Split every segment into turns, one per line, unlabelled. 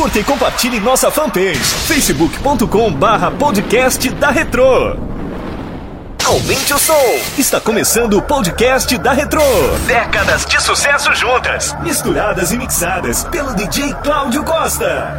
Curta e compartilhe nossa fanpage facebook.com barra podcast da Retro. Aumente o som. Está começando o podcast da Retro. Décadas de sucesso juntas, misturadas e mixadas pelo DJ Cláudio Costa.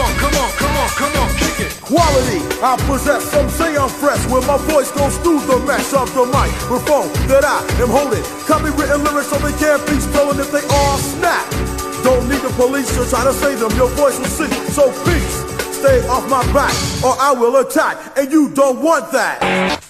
Come on, come on, come on, come on, kick it. Quality, I possess. Some say I'm fresh when my voice goes through the mesh of the microphone that I am holding. Copywritten lyrics they can't be stolen if they all snap. Don't need the police to try to save them. Your voice will sing. So peace stay off my back or I will attack, and you don't want that.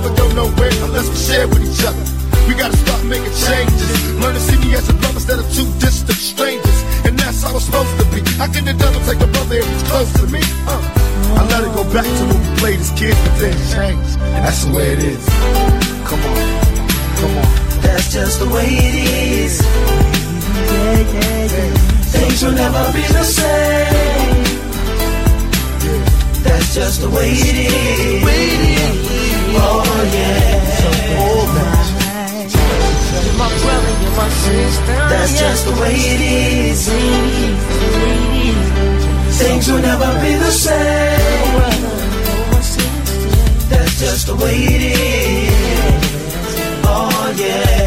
never go nowhere unless we share with each other. We gotta start making changes. Learn to see me as a brother instead of two distant strangers. And that's how it's supposed to be. How can the devil take a brother if he's close to me? Uh. I let it go back to when we played as kids, but then changed. And that's the way it is. Come on, come on.
That's just the way it is. Yeah, yeah, yeah. Things will never be the same. That's just the way it is. Oh yeah. That's just the way it is. Things will never be the same. That's just the way it is. Oh yeah.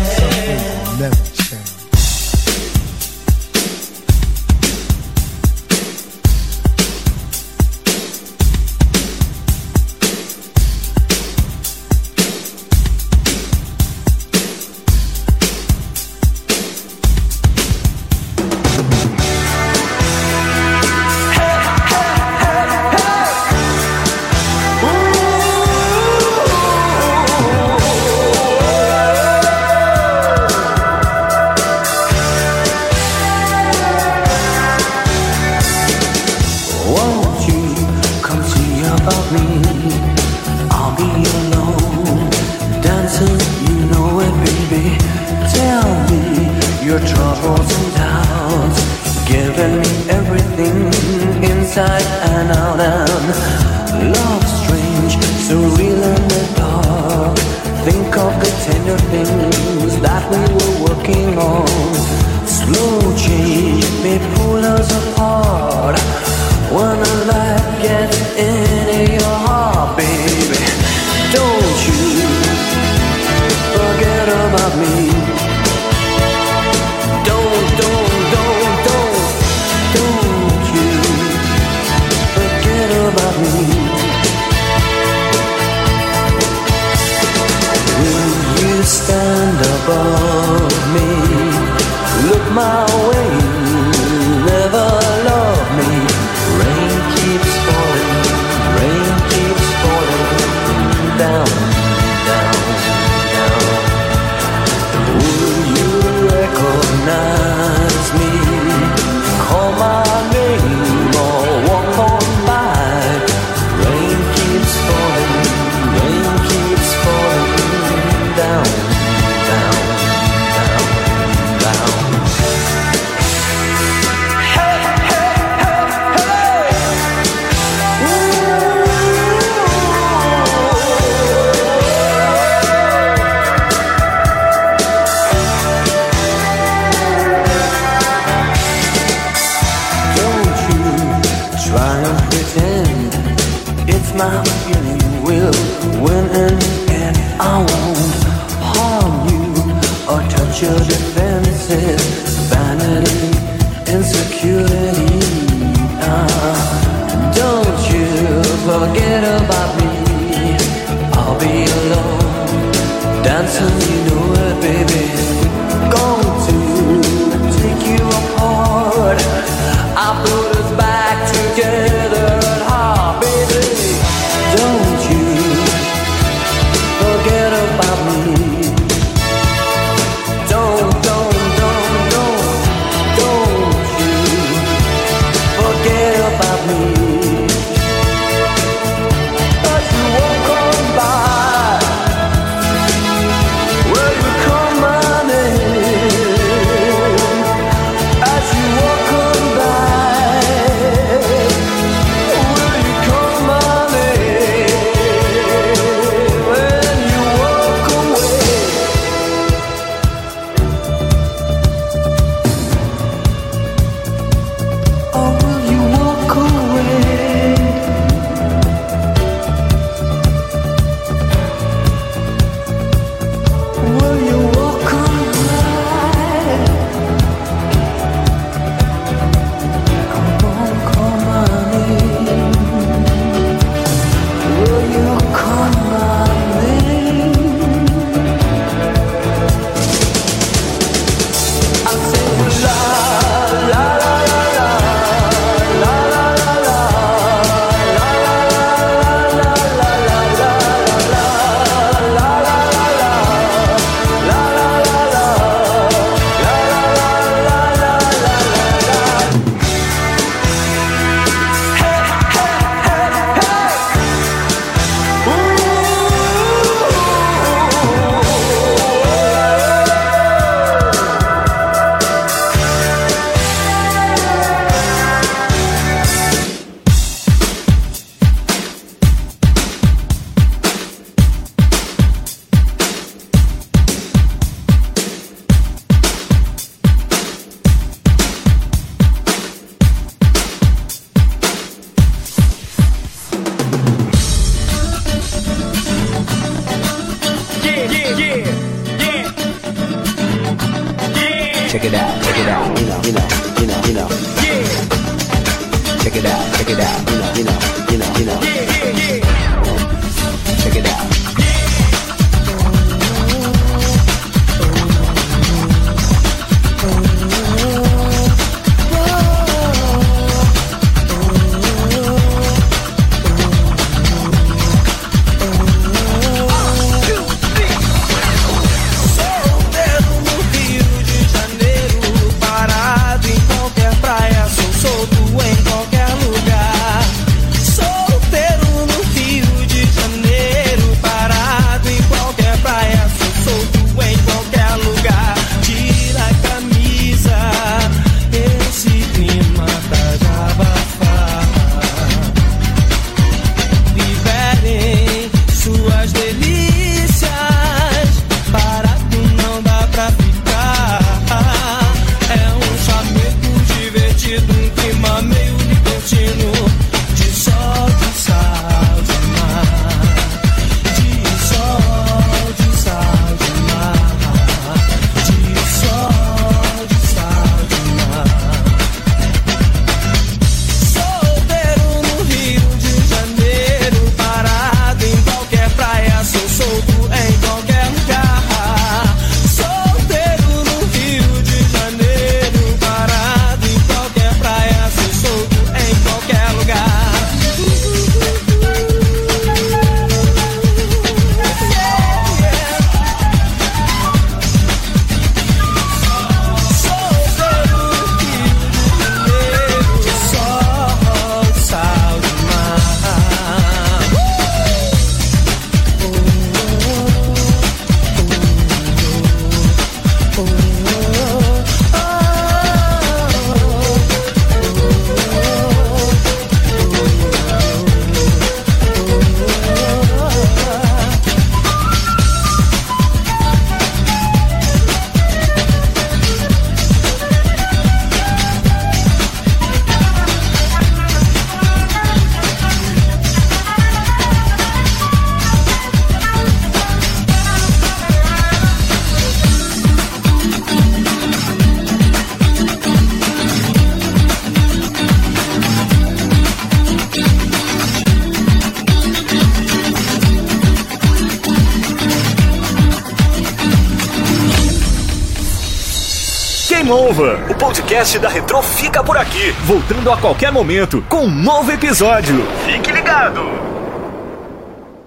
troubles
and doubts, giving me everything inside and out. And love strange, so real in the dark. Think of the tender things that we were working on. Slow
change may pull us apart. When a light gets into your heart, baby, don't
you forget about me. feeling will win. I won't harm you or touch your defenses. Vanity, insecurity. Ah, don't you forget about it out,
you know, O podcast da Retro fica por aqui, voltando a qualquer momento com um novo episódio. Fique ligado!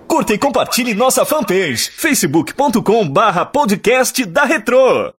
Curta e compartilhe nossa fanpage facebook.com/podcast da Retro.